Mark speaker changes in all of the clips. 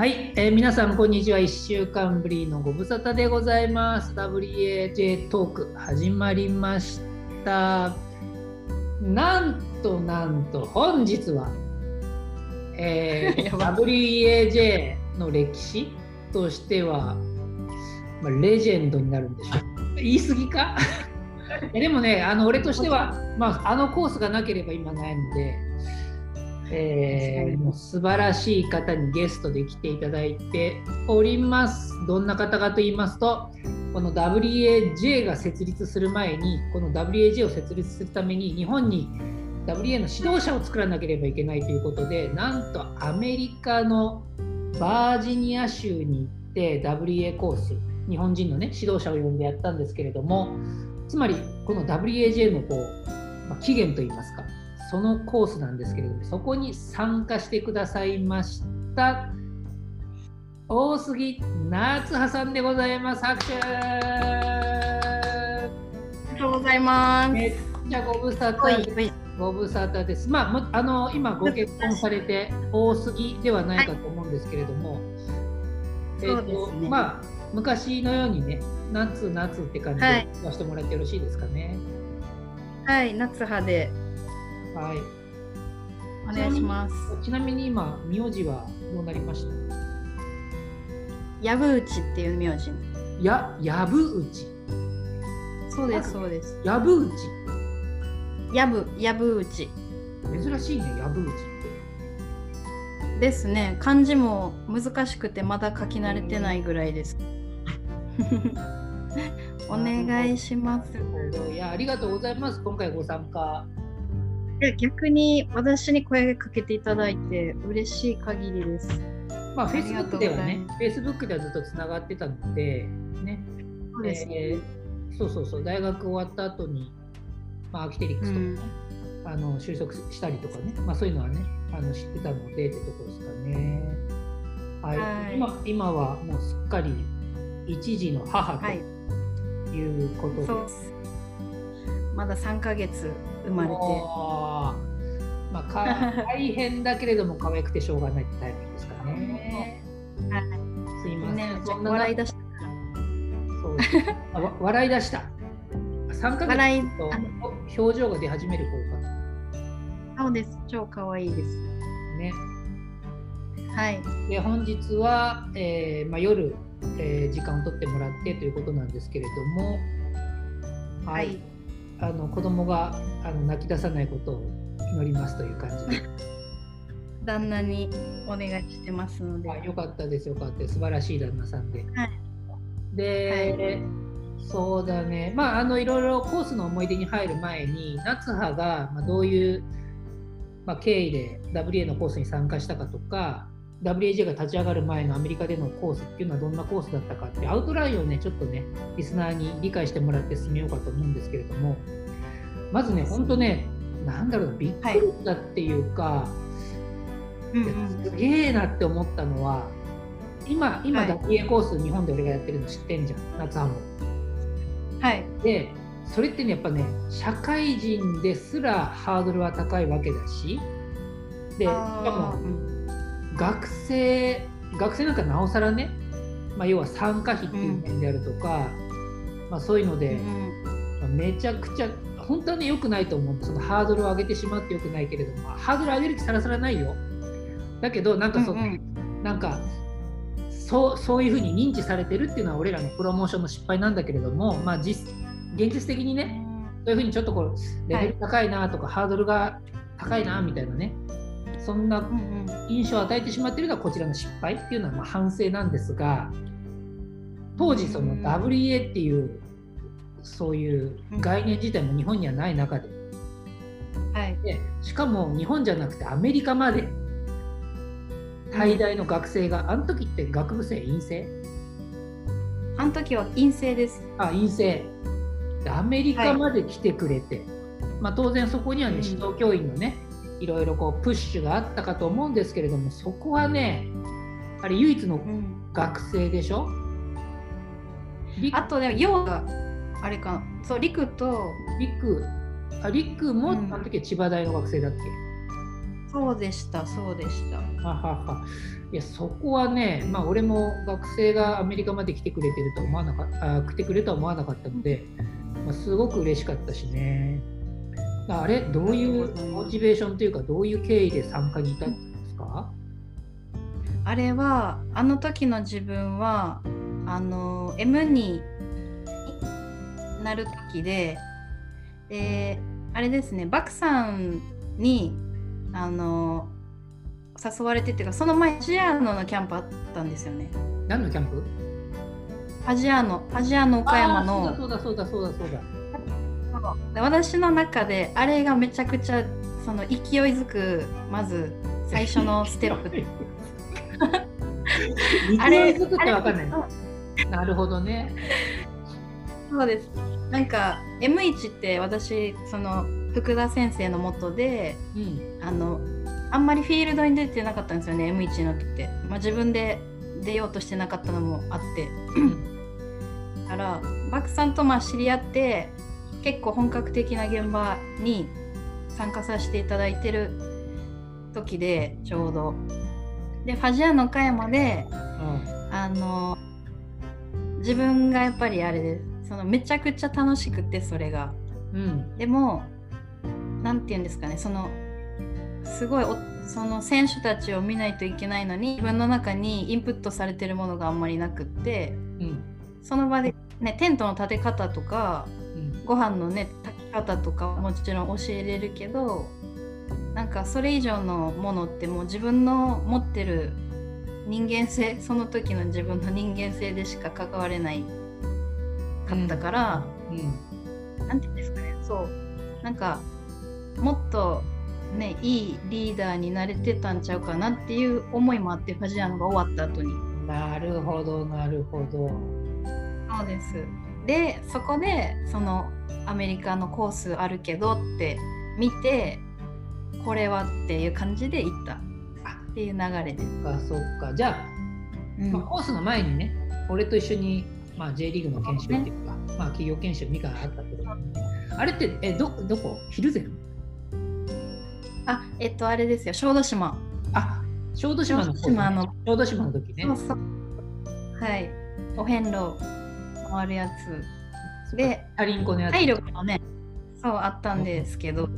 Speaker 1: はい、えー皆さんこんにちは。1週間ぶりのご無沙汰でございます。WAJ トーク始まりました。なんとなんと本日は、えー WAJ の歴史としては、まあ、レジェンドになるんでしょう。言い過ぎか？でもね、あの俺としては、まあ、あのコースがなければ今ないので、えーもう素晴らしい方にゲストで来ていただいております。どんな方かと言いますと、この WAJ が設立する前に、この WAJ を設立するために日本に WA の指導者を作らなければいけないということで、なんとアメリカのバージニア州に行って WA コース、日本人のね、指導者を呼んでやったんですけれども、つまりこの WAJ のこう、まあ、起源といいますか、そのコースなんですけれども、そこに参加してくださいました。大杉夏葉さんでございます。拍手
Speaker 2: ありがとうございます。
Speaker 1: めっちゃご無沙
Speaker 2: はい
Speaker 1: 汰、ご無沙汰です。まあ、もあの今ご結婚されて大杉ではないかと思うんですけれども、えっ、
Speaker 2: そうですね
Speaker 1: とまあ昔のようにね、夏夏って感じ
Speaker 2: はい
Speaker 1: で言わせてもらってよろしいですかね。
Speaker 2: はい、夏葉で
Speaker 1: はい。
Speaker 2: お願いします。
Speaker 1: ちなみに今名字はどうなりました？
Speaker 2: やぶうちっていう名字。
Speaker 1: ややぶうち、
Speaker 2: そうです、そうです。
Speaker 1: やぶうち？
Speaker 2: やぶ、やぶうち。
Speaker 1: 珍しいね、やぶうちって。
Speaker 2: ですね。漢字も難しくてまだ書き慣れてないぐらいです。お願いします。
Speaker 1: いや、ありがとうございます。今回ご参加。
Speaker 2: 逆に私に声かけていただいて嬉しい限りです。
Speaker 1: ま Facebook ではね、Facebook ではずっとつながってたので、ね。
Speaker 2: そうですね。
Speaker 1: えーそうそうそう、大学終わった後に、まあ、アーキテリクスとかね、あの就職したりとかね、まあ、そういうのはね、あの知ってたのでってところですかね。はい。
Speaker 2: はい
Speaker 1: 今今はもうすっかり一児の母と
Speaker 2: はい
Speaker 1: いうことで。
Speaker 2: そうです。まだ3ヶ月生まれて。
Speaker 1: まあ、か大変だけれども可愛くてしょうがないってタイプですかね。
Speaker 2: はい
Speaker 1: すいません。
Speaker 2: ね、
Speaker 1: そんな
Speaker 2: 笑い出した。
Speaker 1: そうあわ笑い出した。3ヶ月と表情が出始める方が
Speaker 2: そうです。超可愛いです。
Speaker 1: ね。
Speaker 2: はい。
Speaker 1: で本日は、えーまあ、夜、えー時間を取ってもらってということなんですけれども、はい
Speaker 2: はい
Speaker 1: あの子供があの泣き出さないことを祈りますという感じで。
Speaker 2: 旦那にお願いしてますので。
Speaker 1: あよかったです、よかったです。素晴らしい旦那さんで。
Speaker 2: はい
Speaker 1: で、そうだね、まあ、あのいろいろコースの思い出に入る前に、夏葉が、まあ、どういう、まあ、経緯で WA のコースに参加したかとか、WAJ が立ち上がる前のアメリカでのコースっていうのはどんなコースだったかって、アウトラインをね、ちょっとね、リスナーに理解してもらって進めようかと思うんですけれども、まずね、本当ね、なんだろう、びっくりしたっていうか、
Speaker 2: うんうん
Speaker 1: すげえなって思ったのは今今
Speaker 2: はい。
Speaker 1: WA コース日本で俺がやってるの知ってんじゃん夏葉も。
Speaker 2: はい。
Speaker 1: でそれってねやっぱね社会人ですらハードルは高いわけだしでしかも
Speaker 2: うん
Speaker 1: 学生学生なんかなおさらね、まあ、要は参加費っていう面であるとか、まあ、そういうので、まあめちゃくちゃ本当はね良くないと思う。そのハードルを上げてしまって良くないけれどもハードル上げる気さらさらないよ。だけどなんかその、
Speaker 2: うんうん。
Speaker 1: なんかそうそういうふうに認知されてるっていうのは俺らのプロモーションの失敗なんだけれども、まあ、実現実的にねそういうふうにちょっとこうレベル高いなとか、ハードルが高いなみたいなねそんな
Speaker 2: うんうん。
Speaker 1: 印象を与えてしまっているのはこちらの失敗っていうのはまあ反省なんですが当時その
Speaker 2: うん。
Speaker 1: WA っていうそういう概念自体も日本にはない中で。
Speaker 2: はい。
Speaker 1: でしかも日本じゃなくてアメリカまで最大の学生が、あの時って学部生陰性？
Speaker 2: あの時は陰性です。
Speaker 1: あ陰性。でアメリカまで来てくれて、まあ、当然そこにはね
Speaker 2: うん。
Speaker 1: 指導教員のねいろいろこうプッシュがあったかと思うんですけれどもそこはねあれ唯一の
Speaker 2: うん。
Speaker 1: 学生でしょ、り
Speaker 2: あとね、要があれかな。そう、リクと、
Speaker 1: りくありくも、
Speaker 2: うん。
Speaker 1: あの時は千葉大の学生だっけ？
Speaker 2: そうでしたそうでした。
Speaker 1: ははは。いやそこはね、まあ、俺も学生がアメリカまで来てくれてるとは思わなかったあ来てくれるとは思わなかったので、まあ、すごく嬉しかったしねあれどういうモチベーションというかどういう経緯で参加に至ったんですか？
Speaker 2: あれはあの時の自分はあの M になる時でであれですねバクさんにあの誘われてっていうかその前アジアーノのキャンプあったんですよね。
Speaker 1: 何のキャンプ？
Speaker 2: アジアーノアジアーノ岡山の
Speaker 1: そうだそうだそうだそうだそうだ。
Speaker 2: で私の中であれがめちゃくちゃその勢いづくまず最初の ステップ。
Speaker 1: あれづくってわかんない。なるほどね。
Speaker 2: そうです。なんか M1 って私その福田先生のもとで、うん、あのあんまりフィールドに出てなかったんですよね M1 の時って、まあ、自分で出ようとしてなかったのもあって。だからバクさんとまあ知り合って結構本格的な現場に参加させていただいてる時でちょうど。でファジアの岡山で、うん、あの自分がやっぱりあれですそのめちゃくちゃ楽しくてそれが、うん、でも何て言うんですかねそのすごいその選手たちを見ないといけないのに自分の中にインプットされてるものがあんまりなくって、うん、その場で、ね、テントの立て方とか、うん、ご飯のね炊き方とかもちろん教えれるけどなんかそれ以上のものってもう自分の持ってる人間性その時の自分の人間性でしか関われないかったから、うんうん、なんて言うんですかねそうなんかもっとねいいリーダーになれてたんちゃうかなっていう思いもあってファジアノが終わった後に。
Speaker 1: なるほどなるほど。
Speaker 2: そうです。でそこでそのアメリカのコースあるけどって見てこれはっていう感じで行った。っていう流れで。す。
Speaker 1: そっかそっか。じゃあ、うん、まあ、コースの前にね俺と一緒に、まあ、J リーグの研修っていうか、ね、まあ、企業研修2回あったけど、あれってえどどこ？ヒルゼン？
Speaker 2: あえっとあれですよ。小豆島。
Speaker 1: あ小豆島の小豆島の。小豆島の時ね。そうそう。
Speaker 2: はい。お遍路回るやつで
Speaker 1: タリンコのやつ。
Speaker 2: 体力もねそうあったんですけど、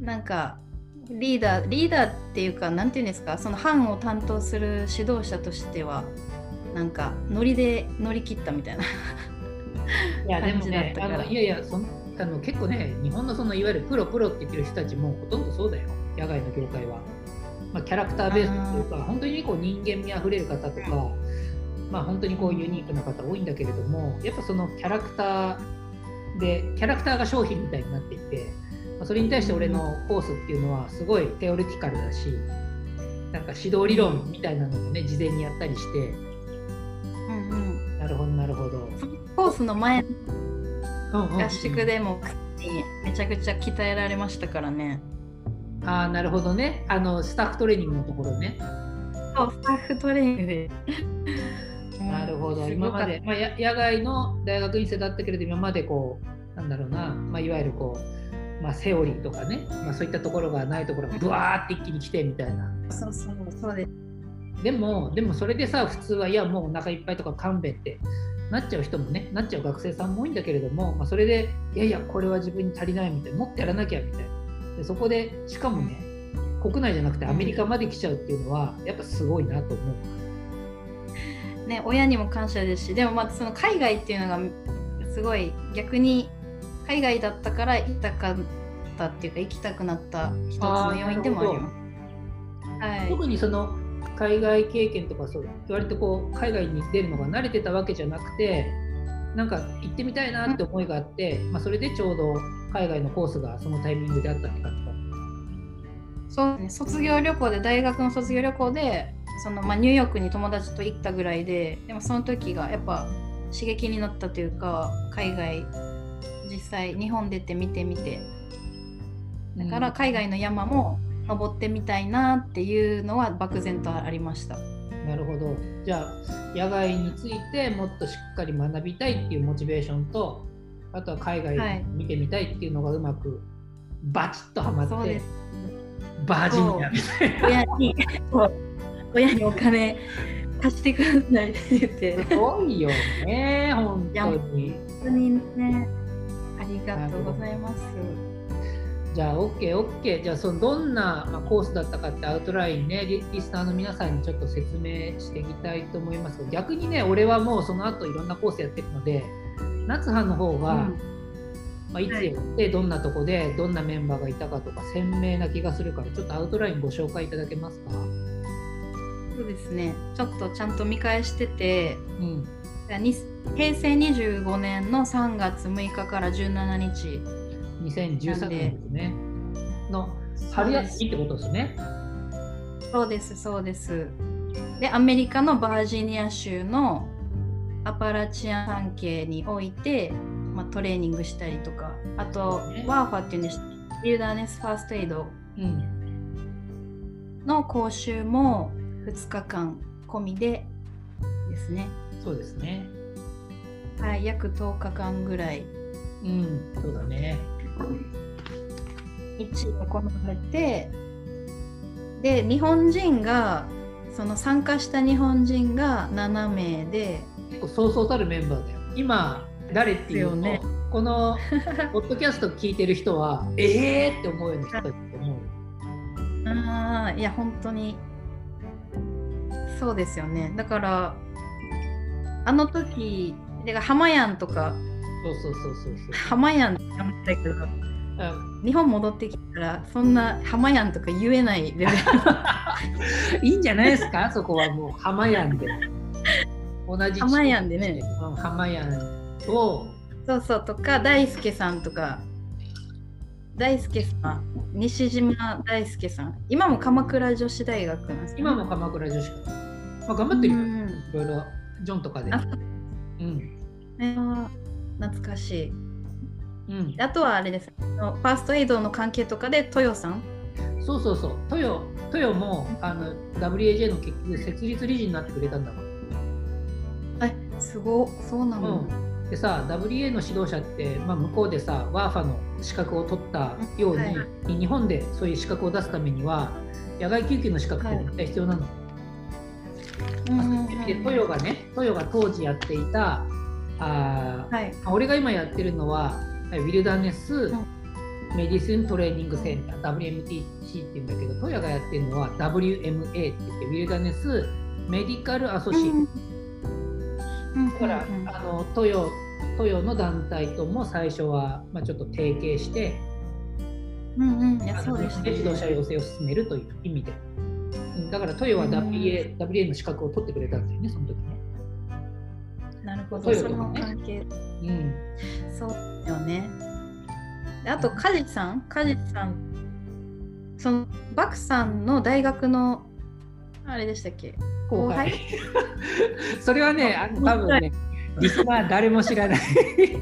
Speaker 2: なんかリーダーリーダーっていうかなんていうんですかその班を担当する指導者としてはなんかノリで乗り切ったみたいな
Speaker 1: いやでもねあのいやいやそあの結構ね日本のそのいわゆるプロプロって言ってる人たちもほとんどそうだよ。野外の業界は、まあ、キャラクターベースというか本当にこう人間味あふれる方とか、まあ本当にこうユニークな方多いんだけれどもやっぱそのキャラクターでキャラクターが商品みたいになっていてそれに対して俺のコースっていうのはすごいテオリティカルだしなんか指導理論みたいなのもね事前にやったりして、うんうん、なるほどなるほど。
Speaker 2: コースの前合宿でもめちゃくちゃ鍛えられましたからね。
Speaker 1: ああなるほどね。あのスタッフトレーニングのところね。
Speaker 2: そうスタッフトレーニングで
Speaker 1: なるほど。今まで、まあ、野外の大学院生だったけれど今までこうなんだろうな、まあ、いわゆるこうまあ、セオリーとかね、まあ、そういったところがないところがブワーって一気に来てみたいな。
Speaker 2: そうそうそうです。
Speaker 1: でもでもそれでさ普通はいやもうお腹いっぱいとか勘弁ってなっちゃう人もねなっちゃう学生さんも多いんだけれども、まあ、それでいやいやこれは自分に足りないみたいなもっとやらなきゃみたいな。でそこでしかもね国内じゃなくてアメリカまで来ちゃうっていうのはやっぱすごいなと思
Speaker 2: う。ね、親にも感謝ですしでもまたその海外っていうのがすごい逆に海外だったから行きたかったっていうか行きたくなった一つの要因でもあります。
Speaker 1: はい、特にその海外経験とかそう割とこう海外に出るのが慣れてたわけじゃなくてなんか行ってみたいなって思いがあって、まあ、それでちょうど海外のコースがそのタイミングであったって感じか。
Speaker 2: そうね。卒業旅行で大学の卒業旅行でその、まあ、ニューヨークに友達と行ったぐらいででもその時がやっぱ刺激になったというか海外実際日本出て見てみて。だから海外の山も登ってみたいなっていうのは漠然とありました。
Speaker 1: なるほど。じゃあ野外についてもっとしっかり学びたいっていうモチベーションとあとは海外見てみたいっていうのがうまくバチッとはまって、はい、バージニアみたいな。
Speaker 2: 親にお金貸してくださいって言って。
Speaker 1: すごいよね、本当に。
Speaker 2: 本当にね、ありがとうございます。
Speaker 1: じゃあ OK、OK。じゃあそのどんなまあコースだったかってアウトラインねリ、リスナーの皆さんにちょっと説明していきたいと思います逆にね、俺はもうその後いろんなコースやってるので、夏葉の方が、
Speaker 2: うん
Speaker 1: まあ、いつやって、どんなとこで、どんなメンバーがいたかとか鮮明な気がするから、ちょっとアウトラインご紹介いただけますか？
Speaker 2: そうですね。ちょっとちゃんと見返してて、
Speaker 1: うん。
Speaker 2: に平成25年の3月6日から17日。
Speaker 1: 2013年ですね。の春休みってことですね。
Speaker 2: そうです、そうです。で、アメリカのバージニア州のアパラチアン山系において、まあ、トレーニングしたりとか、あと、
Speaker 1: ね
Speaker 2: ワーファっていうんですビルダーネスファーストエイド
Speaker 1: うん。
Speaker 2: の講習も2日間込みでですね。
Speaker 1: そうですね。
Speaker 2: はい、約10日間ぐらい
Speaker 1: うん。そうだね。
Speaker 2: 一応行われて、で、日本人が、その参加した日本人が7名で、
Speaker 1: 結構そうそうたるメンバーだよ。今、誰っていうと、
Speaker 2: ですよね
Speaker 1: この ポッドキャスト聞いてる人は、えーって思うような人だと思う。
Speaker 2: ああ、いや、本当に。そうですよね。だから、あの時、だから浜やんとか、
Speaker 1: そうそうそうそうそう。
Speaker 2: 浜やんって思ったけど、
Speaker 1: うん
Speaker 2: 日本戻ってきたら、そんな浜やんとか言えないレベル。
Speaker 1: いいんじゃないですか、そこはもう浜やんで。同じ
Speaker 2: 浜やんでね。
Speaker 1: うん浜やんを、
Speaker 2: そうそうとか、大輔さんとか、大輔さん、西島大輔さん、今も鎌倉女子大学なんですよね
Speaker 1: 今も鎌倉女子か。まあ、頑張ってるよ。
Speaker 2: うん
Speaker 1: いろいろ、ジョンとかで。
Speaker 2: あ
Speaker 1: うん。
Speaker 2: ね懐かしい。
Speaker 1: うん、
Speaker 2: あとはあれです。あのファーストエイドの関係とかで、豊さん？
Speaker 1: そうそうそう。トヨ、トヨもあの WAJ の結局設立理事になってくれたんだもん。
Speaker 2: え、すごそうなの？
Speaker 1: うん、でさ WA の指導者って、まあ、向こうでさ WAFA の資格を取ったように、
Speaker 2: は
Speaker 1: 日本でそういう資格を出すためには野外救急の資格って絶対必要なの。
Speaker 2: うんうんうん
Speaker 1: でトヨがねトヨが当時やっていたあー、
Speaker 2: はい。
Speaker 1: 俺が今やってるのはウィルダーネス、
Speaker 2: ん。
Speaker 1: メディスントレーニングセンター WMTC って言うんだけどトヨがやってるのは WMA って言ってウィルダーネスメディカルアソシエイト
Speaker 2: うん。
Speaker 1: だから、
Speaker 2: うんうん
Speaker 1: あのトヨトヨの団体とも最初は、まあ、ちょっと提携して、
Speaker 2: うんうん、いや
Speaker 1: あの
Speaker 2: そうです
Speaker 1: 自動車養成を進めるという意味で。うん。だからトヨは WA,、WA の資格を取ってくれたんですよね、その時ね。
Speaker 2: なるほど、
Speaker 1: トヨ
Speaker 2: その関係。
Speaker 1: うん、
Speaker 2: そうよね。であと、カジさん、カジさん、そのバクさんの大学のあれでしたっけ？後輩。
Speaker 1: それはね、あの多分ね、リスナー誰も知らない。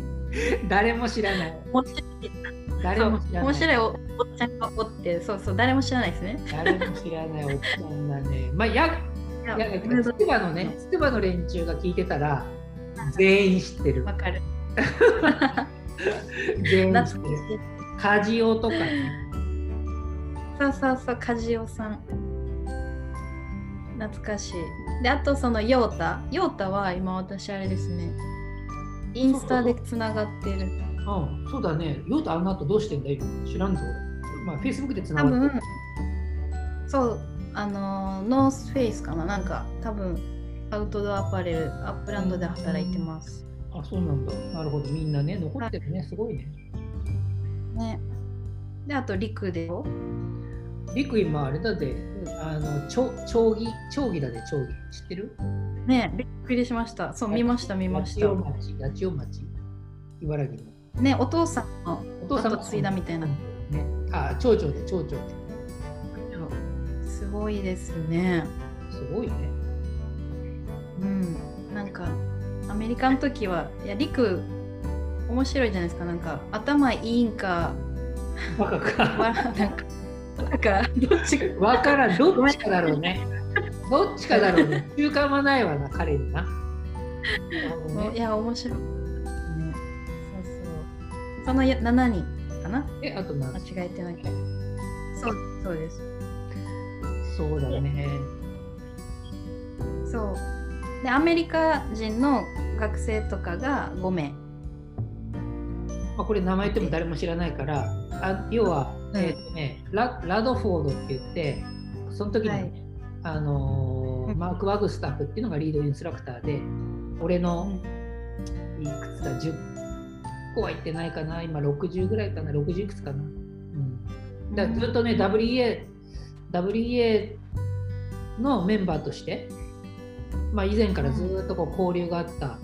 Speaker 1: 誰も知らない。誰も知らない。
Speaker 2: 面白いおおっちゃんがおって、そうそう、誰も知らないですね。
Speaker 1: 誰も知らないおっちゃんだね。まあ、や、
Speaker 2: いや
Speaker 1: いや、つくばのね、つくばの連中が聞いてたら、全員知ってる
Speaker 2: わ。かる。
Speaker 1: 全員知ってる。カジオとかね。
Speaker 2: い。そうそうそう、カジオさん。懐かしい。で、あとそのヨータ。ヨータは今私あれですね。インスタでつながってる。
Speaker 1: うん、そうだね。ヨウとあの後どうしてんだよ。知らんぞ、俺。まあ、Facebook でつな
Speaker 2: 多
Speaker 1: がって
Speaker 2: 分そうあのーノースフェイスかななんか多分アウトドアアパレルアップランドで働いてます、
Speaker 1: あ、そうなんだ。なるほど。みんなね、残ってるね。すごいね。
Speaker 2: ねであとリクで
Speaker 1: リク今、あれだで、あの、ちょ町議、町議だで、町議。知ってる？
Speaker 2: ねびっくりしましたそう見ました見ました
Speaker 1: 八千代町、八千代町。茨城の。
Speaker 2: ねお父さんの
Speaker 1: お父さんが
Speaker 2: 後継いだみたいな
Speaker 1: ね。あ、町長で、町長で。
Speaker 2: すごいですね
Speaker 1: すごいね。
Speaker 2: うんなんかアメリカの時はいやリク面白いじゃないですかなんか頭いいんか
Speaker 1: バカ
Speaker 2: わ
Speaker 1: か。
Speaker 2: なんかなんかどっちか
Speaker 1: わからん。どっちかだろうね。どっちかだろうね。中間はないわな、彼にな。ね
Speaker 2: いや面白い、そうその7人かな？
Speaker 1: え、あと何
Speaker 2: 間違えてないそうそそうです。
Speaker 1: そうだね。
Speaker 2: そう。で、アメリカ人の学生とかが5名。
Speaker 1: まあ、これ名前言っても誰も知らないから、あ要は、えーとね、ララドフォードって言って、その時に、はい、あのー、マーク・ワグスタッフっていうのがリードインストラクターで、俺のいくつか10個は行ってないかな、今60ぐらいかな、60いくつかな。うん、だずっとね、WEA WEA のメンバーとして、まあ、以前からずっとこう交流があった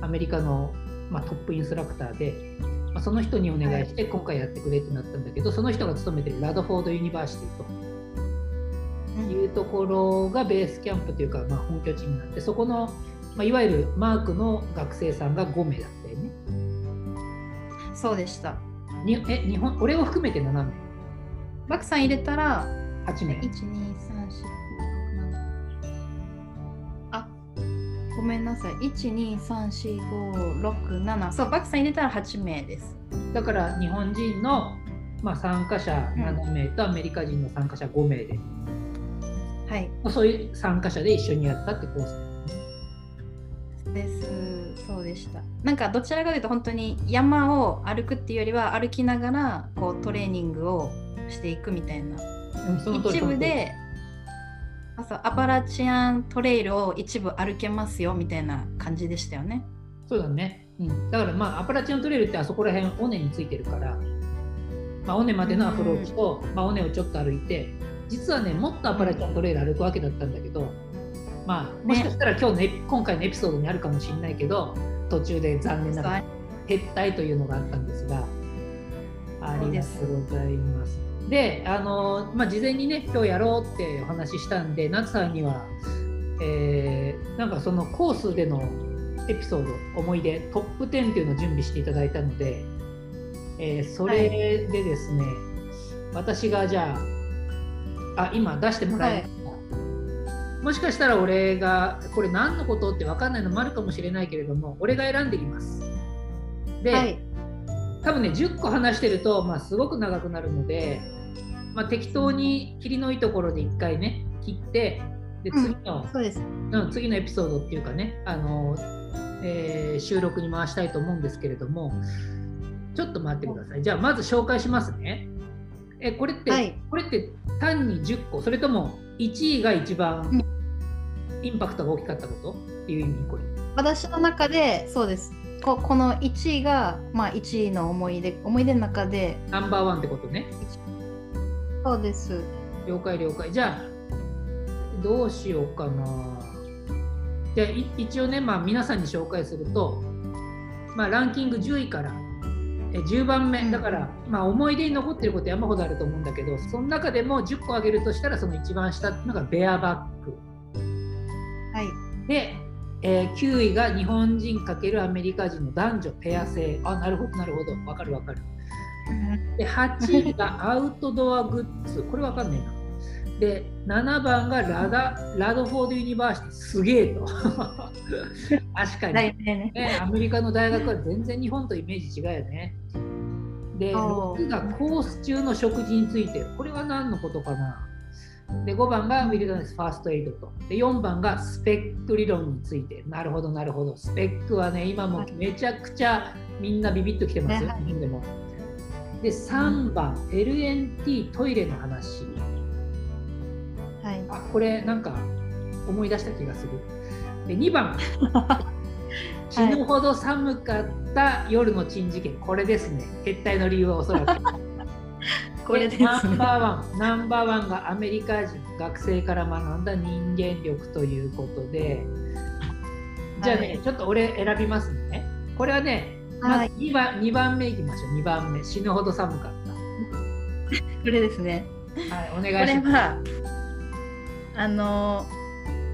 Speaker 1: アメリカの、まあ、トップインストラクターで、まあ、その人にお願いして今回やってくれってなったんだけど、その人が勤めてるラドフォード・ University というところがベースキャンプというか、まあ、本拠地になってそこの、まあ、いわゆるマークの学生さんが5名だったよね。
Speaker 2: そうでした。
Speaker 1: にえ日本俺を含めて7名。
Speaker 2: バクさん入れたら
Speaker 1: 8名。
Speaker 2: 1、2、3、4、あごめんなさい。1、2、3、4、5、6、7。そう、バクさん入れたら8名です。
Speaker 1: だから日本人の、まあ、参加者7名とアメリカ人の参加者5名で、
Speaker 2: はい、
Speaker 1: そういう参加者で一緒にやったってコース
Speaker 2: ですそうでした。なんかどちらかというと本当に山を歩くっていうよりは歩きながらこうトレーニングをしていくみたいな。一部でそうアパラチアントレイルを一部歩けますよみたいな感じでしたよね。
Speaker 1: そうだね、うん、だからまあアパラチアントレイルってあそこら辺尾根についてるから、まあ、尾根までのアプローチと、まあ、尾根をちょっと歩いて実はねもっとアパラチアントレイル歩くわけだったんだけど、まあ、もしかしたら今日の、ね、今回のエピソードにあるかもしれないけど途中で残念ながら撤退というのがあったんですがありがとうございます。であの、まあ、事前にね今日やろうってお話ししたんで夏さんには、えー、なんかそのコースでのエピソード思い出トップ10っていうのを準備していただいたので、えー、それでですね、はい、私がじゃああ今出してもらいました、はい、もしかしたら俺がこれ何のことって分かんないのもあるかもしれないけれども俺が選んできます。で、はい。多分ね10個話してると、まあ、すごく長くなるので、まあ、適当に切りのいいところで1回ね切ってで次の、
Speaker 2: うん、そうです。
Speaker 1: うん、次のエピソードっていうかねあの、えー、収録に回したいと思うんですけれどもちょっと待ってください。じゃあまず紹介しますね。えこれって、はい、これって単に10個それとも1位が一番インパクトが大きかったこと？っていう意味これ。
Speaker 2: 私の中でそうです。ここの1位が、まあ、1位の思い出思い出の中で
Speaker 1: ナンバーワンってことね。
Speaker 2: そうです。
Speaker 1: 了解了解。じゃあどうしようかな。じゃあ一応ね、まあ、皆さんに紹介すると、まあ、ランキング10位から10番目だから、まあ、思い出に残ってること山ほどあると思うんだけどその中でも10個挙げるとしたらその一番下っていうのがベアバック。
Speaker 2: はい、
Speaker 1: でえー、9位が日本人×アメリカ人の男女ペア制。あなるほどなるほど。わかるわかる。で8位がアウトドアグッズ。これわかんねえな。で7番がラダラドフォード University。すげえと。確かに、ね、アメリカの大学は全然日本とイメージ違うよね。で6がコース中の食事について。これは何のことかな？で5番が Wilderness First Aid と。で4番がスペック理論について。なるほどなるほど。スペックはね今もめちゃくちゃみんなビビッときてますよ、日本でも。で3番、うん、LNT トイレの話。
Speaker 2: はい。
Speaker 1: あこれなんか思い出した気がする。で2番。死ぬほど寒かった夜の珍事件、これですね。撤退の理由はおそらくこれです、ね、ナンバーワンナンバーワンがアメリカ人学生から学んだ人間力ということで。じゃあね、はい、ちょっと俺選びますね。これはね、まず2番 ,2 番目いきましょう。2番目。死ぬほど寒かった。
Speaker 2: これですね。
Speaker 1: はいお願いします。
Speaker 2: あの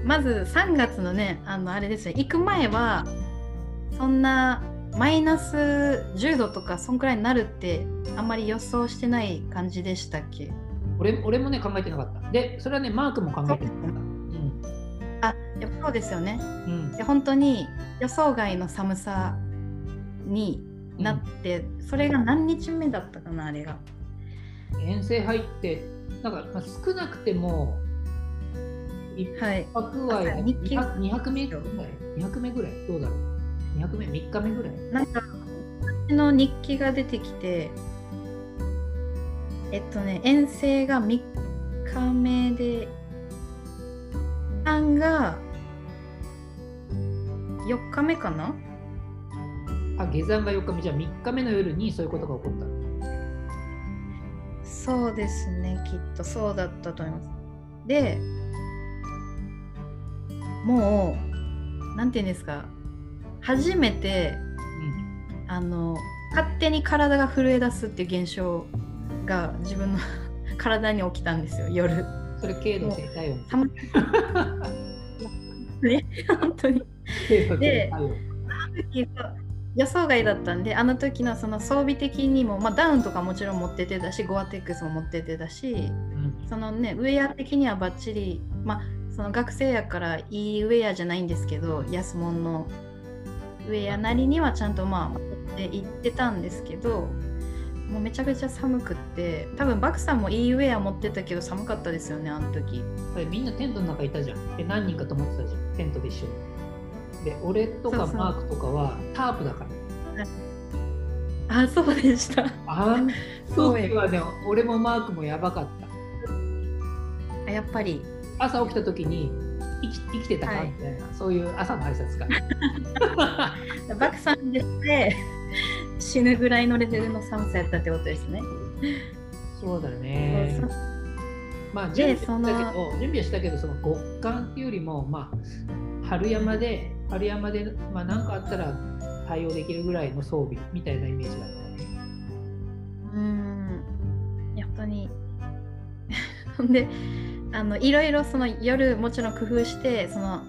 Speaker 2: まず3月のねあのあれですね。行く前はそんなマイナス10度とかそんくらいになるってあんまり予想してない感じでしたっけ？
Speaker 1: 俺俺もね考えてなかった。で、それはね、マークも考えてなかった。うん、
Speaker 2: あそうですよね。うん、で本当に予想外の寒さになって、うん、それが何日目だったかな、あれが。
Speaker 1: 遠征入ってなんか、まあ、少なくても1泊は 200, 200名ぐらい？200名ぐらい？どうだろう200名3日目ぐらい？
Speaker 2: なんか私の日記が出てきてえっとね遠征が3日目で3が4日目かな？
Speaker 1: あ下山が4日目。じゃあ3日目の夜にそういうことが起こった。
Speaker 2: そうですねきっと。そうだったと思います。でもう何て言うんですか？初めて、うん、あの勝手に体が震え出すっていう現象が自分の 体に起きたんですよ夜。
Speaker 1: それ軽度生体温
Speaker 2: ね本当に。で予想外だったんであの時のその装備的にも、まあ、ダウンとかもちろん持っててたしゴアテックスも持っててたし、うん、そのねウェア的にはバッチリまあその学生やからいいウェアじゃないんですけど安物のウェアなりにはちゃんとまあって行ってたんですけどもうめちゃくちゃ寒くって多分バクさんもいいウェア持ってたけど寒かったですよねあの時。
Speaker 1: みんなテントの中いたじゃん。で何人か泊まってたじゃん。テントで一緒に。で俺とかマークとかはタープだから。
Speaker 2: あそうでした。
Speaker 1: あん時はね俺もマークもやばかった。
Speaker 2: やっぱり。
Speaker 1: 朝起きた時に生き生きてたか、はい、みたいなそういう朝の挨拶か
Speaker 2: バクさんでて死ぬぐらいのレベルの寒さやったってことですね。
Speaker 1: そうだね。まあ準備したけど準備はしたけどその極寒っていうよりもまあ春山で春山でまあ何かあったら対応できるぐらいの装備みたいなイメージだったね。
Speaker 2: うん。やっぱり。ほんであのいろいろその夜もちろん工夫してその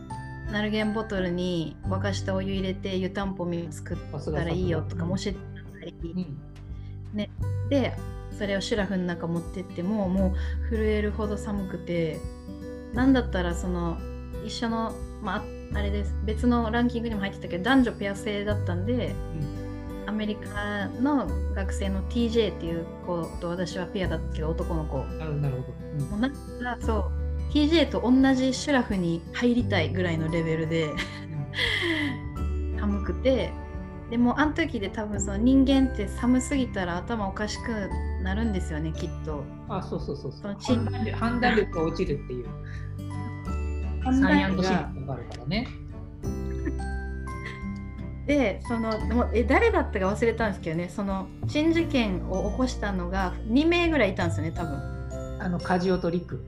Speaker 2: ナルゲンボトルに沸かしたお湯入れて湯たんぽ水作ったらいいよとかも教えてたり、うん、ね、でそれをシュラフの中持ってってももう震えるほど寒くてなんだったらその一緒のまああれです。別のランキングにも入ってたけど男女ペア制だったんで、うん、アメリカの学生の TJ っていう子と私はペアだったけど男の子。
Speaker 1: なるほど、
Speaker 2: うん、もうなんかそう TJ と同じシュラフに入りたいぐらいのレベルで寒くてでもあの時で多分その人間って寒すぎたら頭おかしくなるんですよねきっと。
Speaker 1: あそうそうそうそう。その判断力が落ちるっていう。サイアンドシップがあるからね
Speaker 2: でそのもうえ誰だったか忘れたんですけどねその珍事件を起こしたのが2名ぐらいいたんですよね多分
Speaker 1: あのカジオとリク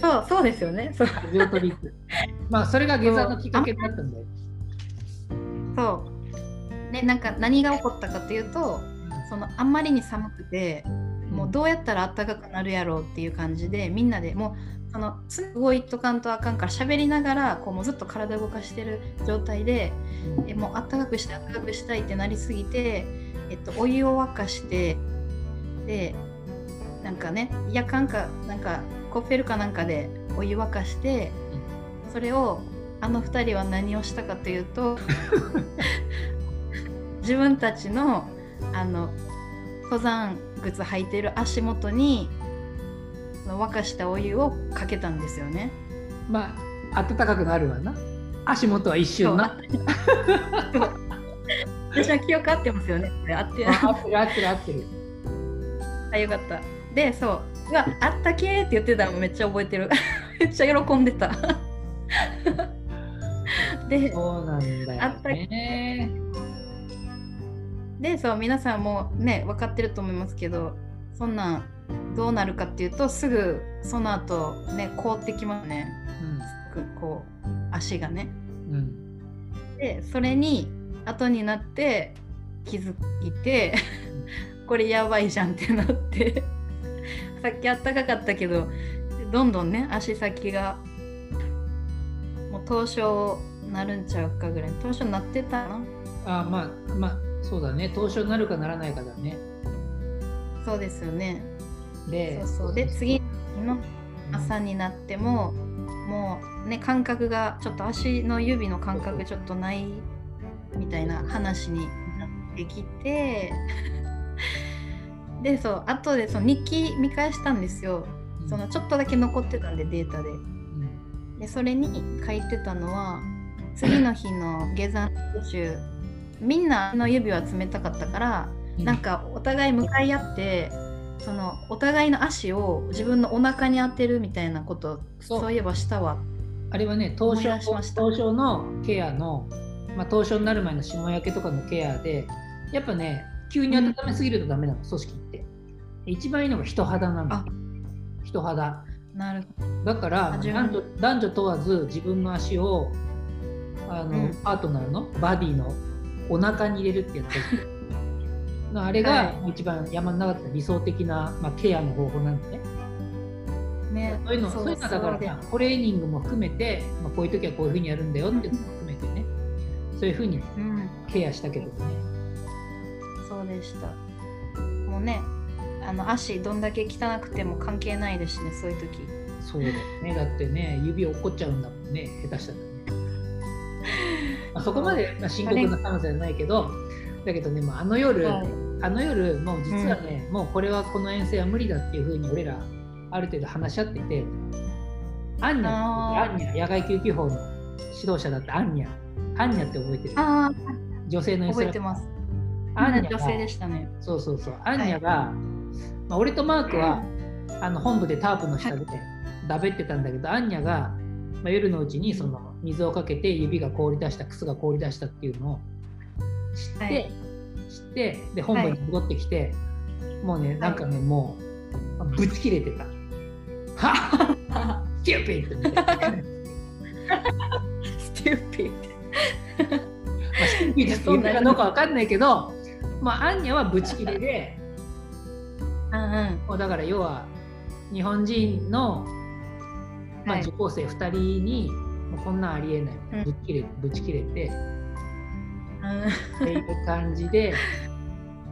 Speaker 2: そうそうですよね。そうカ
Speaker 1: ジオとリクまあそれが下山のきっかけだったんで。
Speaker 2: そう。ねなんか何が起こったかというと、そのあんまりに寒くて、もうどうやったら暖かくなるやろうっていう感じでみんなでもうそのす動いとかんとあかんから喋りながらこうもうずっと体動かしてる状態で、うん、えもう暖かくして暖かくしたいってなりすぎて、えっと、お湯を沸かしてでなんかねやかんかなんかコッペルかなんかでお湯沸かして、それをあの2人は何をしたかというと 自分たちのあの登山靴履いてる足元に沸かしたお湯をかけたんですよね。
Speaker 1: まあ暖かくなるわな。足元は一瞬な。
Speaker 2: 私は記憶合ってますよね。
Speaker 1: 合ってる合ってる合ってる合ってる。
Speaker 2: あよかった。でそううわあったけって言ってたのめっちゃ覚えてる めっちゃ喜んでた
Speaker 1: でそうなんだよ、ね、あった
Speaker 2: でそう皆さんもね分かってると思いますけどそんなんどうなるかっていうとすぐその後ね凍ってきますね、うん、こう足がね、うん、でそれに後になって気づいてこれやばいじゃんってなってさっきあったかかったけどどんどんね足先がもう凍傷なるんちゃうかぐらい。凍傷なってたな
Speaker 1: あまあまあそうだね。凍傷になるかならないかだね。
Speaker 2: そうですよねでそうそう。で次の朝になっても、うん、もうね感覚がちょっと足の指の感覚ちょっとないみたいな話になってきて でそう後でその日記見返したんですよ、うん、そのちょっとだけ残ってたんでデータで,、でそれに書いてたのは次の日の下山途中みんなの指は冷たかったから、うん、なんかお互い向かい合ってそのお互いの足を自分のお腹に当てるみたいなことそう。いえばしたわ。
Speaker 1: あれはね凍傷凍傷のケアの、まあ、凍傷になる前の霜焼けとかのケアでやっぱね急に温めすぎるとダメなの、うん、組織って。一番いいのが人肌なの人肌。
Speaker 2: なるほ
Speaker 1: ど。だから男女男女問わず自分の足をあの、うん、パートナーのバディのお腹に入れるってや つあれが一番山の中で理想的な、まあ、ケアの方法なんでね。ね、そういうのそういうのだからトレーニングも含めて、まあ、こういう時はこういうふうにやるんだよっていうのも含めてね、うん、そういうふうにケアしたけどね、
Speaker 2: うん、そうでした。もうねあの足どんだけ汚くても関係ないですしねそういう時。
Speaker 1: そうだよね。だってね指落っこっちゃうんだもんね下手したらね、まあ、そこまで、まあ、深刻な寒さじゃないけどだけどね、もうあの夜、はい、あの夜、もう実はね、うん、もうこれはこの遠征は無理だっていうふうに俺らある程度話し合っていて、アンニャ、アンニャ、野外救急法の指導者だったアンニャ、アンニャって覚えてる？女性の
Speaker 2: 覚えてます。アンニャ女性でしたね。
Speaker 1: そうそうそう。アンニャが、はい、まあ、俺とマークは、あの本部でタープの下でだべってたんだけど、はい、アンニャが、まあ、夜のうちにその水をかけて指が凍り出した、靴が凍り出したっていうのを知って、はい、知ってで本部に戻ってきて、はい、もうねなんかね、もうぶち切れてた。はっ stupid みたいな。
Speaker 2: ステューピッド。
Speaker 1: まあ、 stupid って言うかどうかわかんないけど、まあ、アンニャはブチ切れで、うんうん、だから要は日本人の、まあ、受講生2人に、もうこんなんありえない、ぶち切れぶち切れて。っていう感じで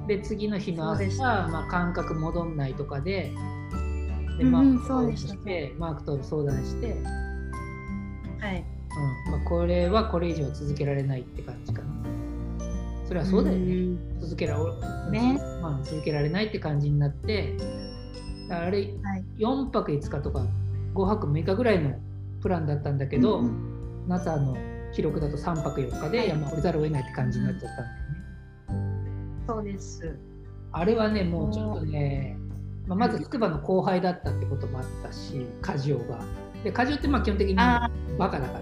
Speaker 1: で次の日の朝は、まあ、感覚戻んないとかでで、マークとして、マークと相談して、
Speaker 2: はい。
Speaker 1: うんまあ、これはこれ以上続けられないって感じかな。それはそうだよね。続けらね、まあ、続けられないって感じになってあれ、はい、4泊5日とか5泊6日ぐらいのプランだったんだけど、うんうん、NASA の記録だと3泊4日で山を降りざるを得ないって感じになっちゃったんだよ
Speaker 2: ね。そうです。
Speaker 1: あれはね、もうちょっとね、まあ、まず筑波の後輩だったってこともあったし、梶尾が。で、梶尾ってまあ基本的にバカだか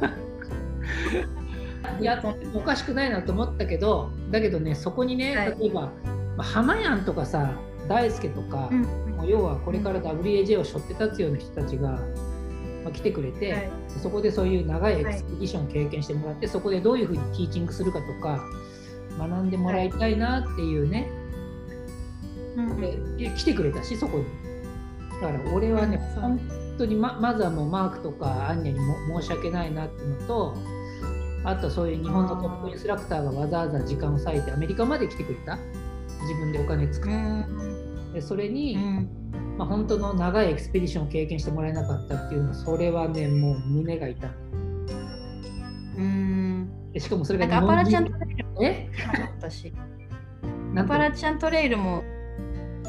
Speaker 1: ら。やっておかしくないなと思ったけど、だけどね、そこにね、例えば、はい、まあ、浜やんとかさ、大輔とか、うん、もう要はこれから WAJ を背負って立つような人たちが、まあ、来てくれて、はい、そこでそういう長いエクスペディションを経験してもらって、はい、そこでどういうふうにティーチングするかとか学んでもらいたいなっていうね、はい、で来てくれたしそこに。だから俺はね、うん、本当にままずはもうマークとかアンニャにも申し訳ないなっていうのとあとそういう日本のトップインストラクターがわざわざ時間を割いてアメリカまで来てくれた？自分でお金作って、うん、でそれに、うんまあ、本当の長いエクスペディションを経験してもらえなかったっていうのはそれはねもう胸が痛い。
Speaker 2: うん。
Speaker 1: しかもそれ
Speaker 2: が アパラチャントレイルもえ？私アパラチャントレイルも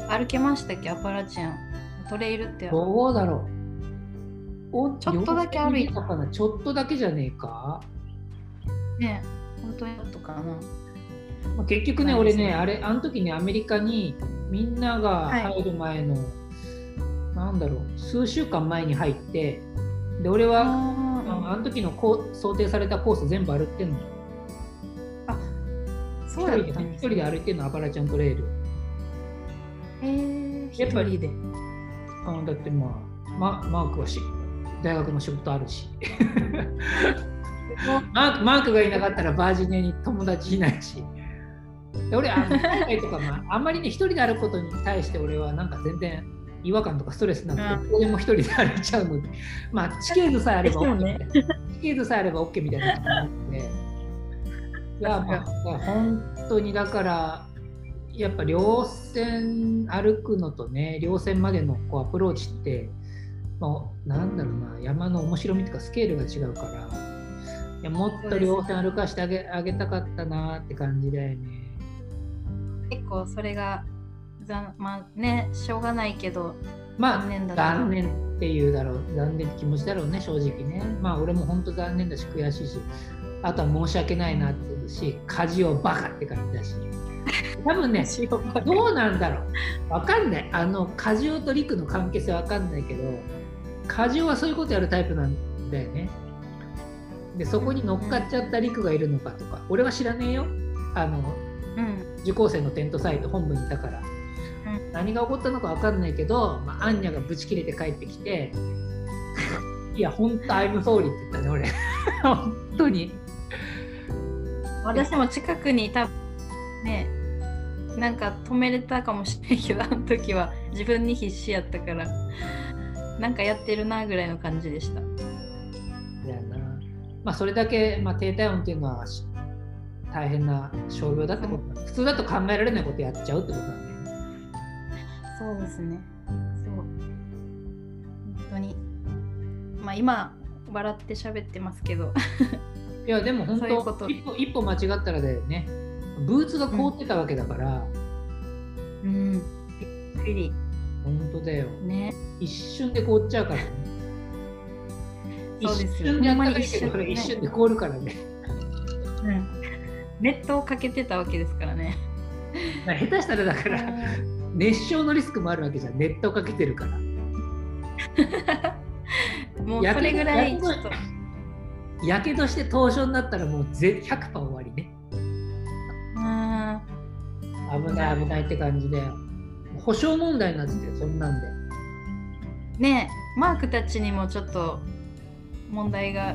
Speaker 2: 歩けましたっけ？アパラチャントレイルって。
Speaker 1: どうだろ
Speaker 2: う。おちょっとだけ歩いた。
Speaker 1: かなちょっとだけじゃねえか？
Speaker 2: ね本当にだったかな、
Speaker 1: まあ、結局ね、俺ねあれあの時ねアメリカにみんなが入る前の、はいなんだろう。数週間前に入ってで俺はあの時のこう想定されたコース全部歩ってんの。
Speaker 2: あそうだった
Speaker 1: 一人で歩いてんのアパラチャントレール。
Speaker 2: へえー、やっぱりで。
Speaker 1: あだってまあママークはし大学の仕事あるし。マークマークがいなかったらバージニアに友達いないし。俺あの海外とか、まあ、あんまりね一人で歩くことに対して俺はなんか全然違和感とかストレスなくて、どこでも一人で歩いちゃうので、まあ、地形図さえあれば OK ね、地形図さえあれば OK みたいな感じで、いや、まあ、本当にだから、やっぱ稜線歩くのとね、稜線までのこうアプローチって、まあ、なんだろうな、山の面白みとかスケールが違うから、いやもっと稜線歩かしてあげあげたかったなって感じだよね。
Speaker 2: 結構それがだまあねしょうがないけど
Speaker 1: まあ残念だ残念っていうだろう残念って気持ちだろうね正直ね。まあ俺も本当残念だし悔しいしあとは申し訳ないなっていうし家事をバカって感じだし。多分ねどうなんだろう。わかんない。あの家事と陸の関係性わかんないけど家事はそういうことやるタイプなんだよね。でそこに乗っかっちゃった陸がいるのかとか俺は知らねえよ。あの、うん、受講生のテントサイト本部にいたから、うん、何が起こったのか分かんないけど、まあ、アンニャがブチ切れて帰ってきていや本当 I'm sorry って言ったね俺。本当に。
Speaker 2: 私も近くに多分ねなんか止めれたかもしれないけどあの時は自分に必死やったからなんかやってるなぐらいの感じでした。
Speaker 1: まあ、それだけ、まあ、低体温っていうのは大変な傷病だってこと、うん、普通だと考えられないことやっちゃうってことな
Speaker 2: そうですね。そう。本当に。まあ今笑って喋ってますけど。
Speaker 1: いやでも本当一歩一歩間違ったらだよね。ブーツが凍ってたわけだから。
Speaker 2: うん、うん、びっくり。
Speaker 1: 本当だよ、
Speaker 2: ね、
Speaker 1: 一瞬で凍っちゃうからね。そうですよ、ね、一瞬で一瞬。で凍るからね。
Speaker 2: うん。熱湯をかけてたわけですからね。
Speaker 1: 下手したらだから熱傷のリスクもあるわけじゃん熱湯かけてるから。
Speaker 2: もうそれぐらいちょっと。
Speaker 1: やけどして凍傷になったらもう100%終わりね。危ない危ないって感じで保証問題になっててそんなんで。
Speaker 2: ねえマークたちにもちょっと問題が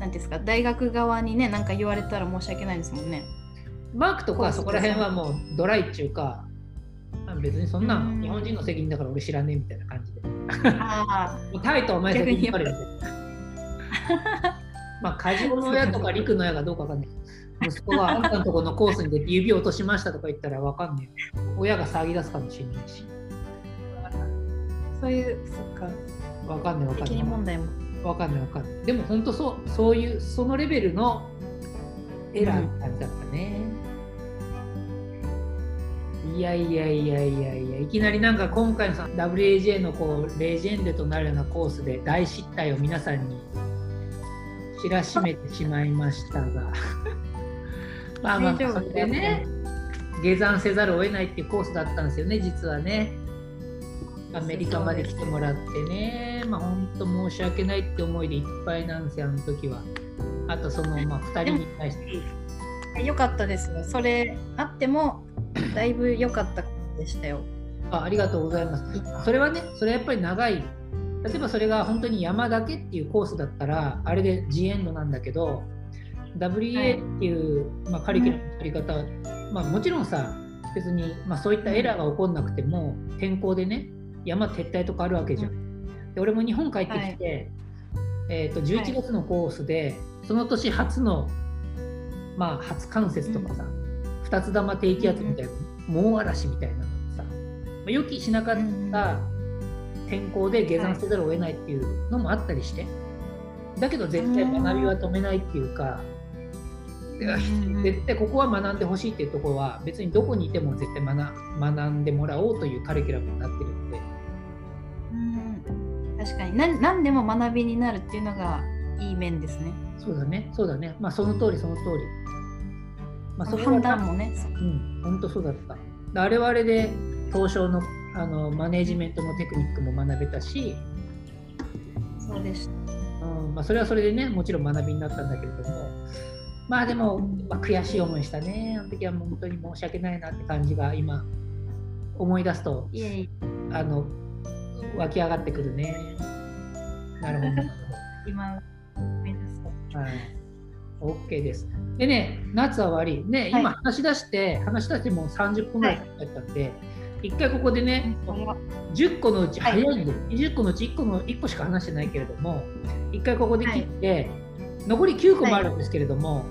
Speaker 2: 何ですか大学側にね何か言われたら申し訳ないですもんね。
Speaker 1: マークとかそこら辺はもうドライっていうか別にそんな日本人の責任だから俺知らねえみたいな感じで。あタイ とお前責任あるみたいな。まあ、カジの親とか陸の親がどうかわかんない。息子があんたのところのコースに出て指を落としましたとか言ったらわかんない。親が騒ぎ出すかもしれないし。
Speaker 2: そういう、そっか。
Speaker 1: わかんないわかんない。
Speaker 2: 問題も。
Speaker 1: わかんないわかんない。でも本当そうそういうそのレベルのエラーって感じだったね。うん、いやいやいやいやいやいきなりなんか今回のさ WAJ のこうレジェンドとなるようなコースで大失態を皆さんに知らしめてしまいましたが まあまあそれでね下山せざるを得ないっていうコースだったんですよね実はね。アメリカまで来てもらってね、まあ本当申し訳ないって思いでいっぱいなんですよ、あの時は。あとその、まあ、2人に対して。
Speaker 2: よかったですよ。それあっても、だいぶ良かったでしたよ。
Speaker 1: あありがとうございます。それはね、それはやっぱり長い。例えばそれが本当に山だけっていうコースだったら、あれでジエンドなんだけど、WA っていう、はい、まあ、カリキュラムの作り方、うん、まあ、もちろんさ、別に、まあ、そういったエラーが起こらなくても、天候でね、山撤退とかあるわけじゃん。で俺も日本帰ってきて、はい、えーと、11月のコースで、その年初の、まあ、初冠雪とかさ、うん、二つ玉低気圧みたいな、猛嵐みたいなのさ、まあ、予期しなかった天候で下山せざるを得ないっていうのもあったりして、だけど絶対学びは止めないっていうか、絶対ここは学んでほしいっていうところは別にどこにいても絶対学学んでもらおうというカリキュラムになってるので。
Speaker 2: うん確かに何何でも学びになるっていうのがいい面ですね。
Speaker 1: そうだね、そうだね。まあその通りその通り。
Speaker 2: まあ、そ判断もね。
Speaker 1: うん、本当そうだった。あれはあれで東証のあのマネジメントのテクニックも学べたし、
Speaker 2: そうでした。
Speaker 1: うんまあ、それはそれでね、もちろん学びになったんだけれども、まあでも、まあ、悔しい思いしたね。あの時は本当に申し訳ないなって感じが今思い出すと、いえいあの湧き上がってくるね。なるほど。
Speaker 2: 今、思い出すはい。
Speaker 1: OK です。でね、夏は終わり。ね、今話し出して、はい、話し出してもう30分ぐらい経ったんで、一、はい、回ここでね、10個のうち早いんで、はい、20個のうち1個の1個しか話してないけれども、一回ここで切って、残り9個もあるんですけれども、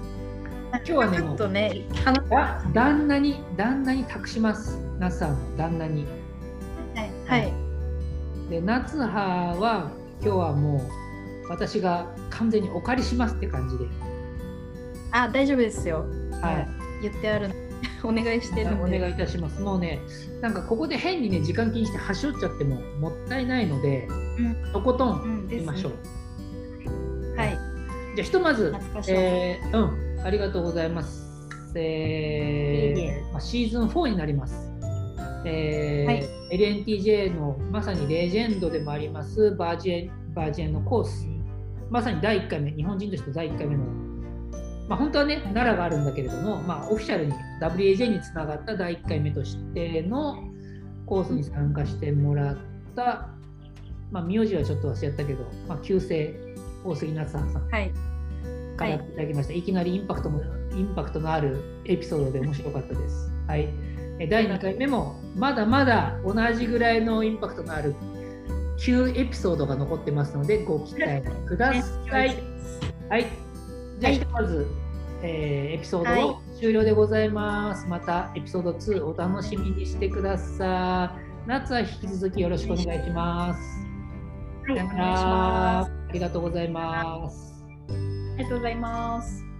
Speaker 1: はい、今日はね、もうね旦那に、旦那に託します。夏さんの旦那に。
Speaker 2: はい。はい、
Speaker 1: で、夏葉は今日はもう私が完全にお借りしますって感じで。
Speaker 2: あ、大丈夫ですよ。はい。言ってある。お願いしてる
Speaker 1: お願いいたします。もうね、なんかここで変にね、時間気にして端折っちゃってももったいないので、うん、とことんいきましょう。
Speaker 2: うん、はい。
Speaker 1: じゃあひとまず、えー、うん、ありがとうございます。えー、まあ、シーズン4になります。えーはい、LNTJ のまさにレジェンドでもありますバージェンバージェンのコース、まさに第1回目、日本人として第1回目の、まあ、本当はね、奈良があるんだけれども、まあ、オフィシャルに WAJ につながった第1回目としてのコースに参加してもらった、まあ、名字はちょっと忘れちゃったけど、まあ、旧姓、大杉夏さんさん。はいからいただきました、はい、いきなりインパクトもインパクトのあるエピソードで面白かったです。はい、第2回目もまだまだ同じぐらいのインパクトのある9エピソードが残ってますのでご期待ください。はい、じゃあひとまず、えー、エピソード終了でございます。またエピソード2お楽しみにしてください。夏は引き続きよろしくお願いします。
Speaker 2: はい、
Speaker 1: ありがとうございます。
Speaker 2: ありがとうございます。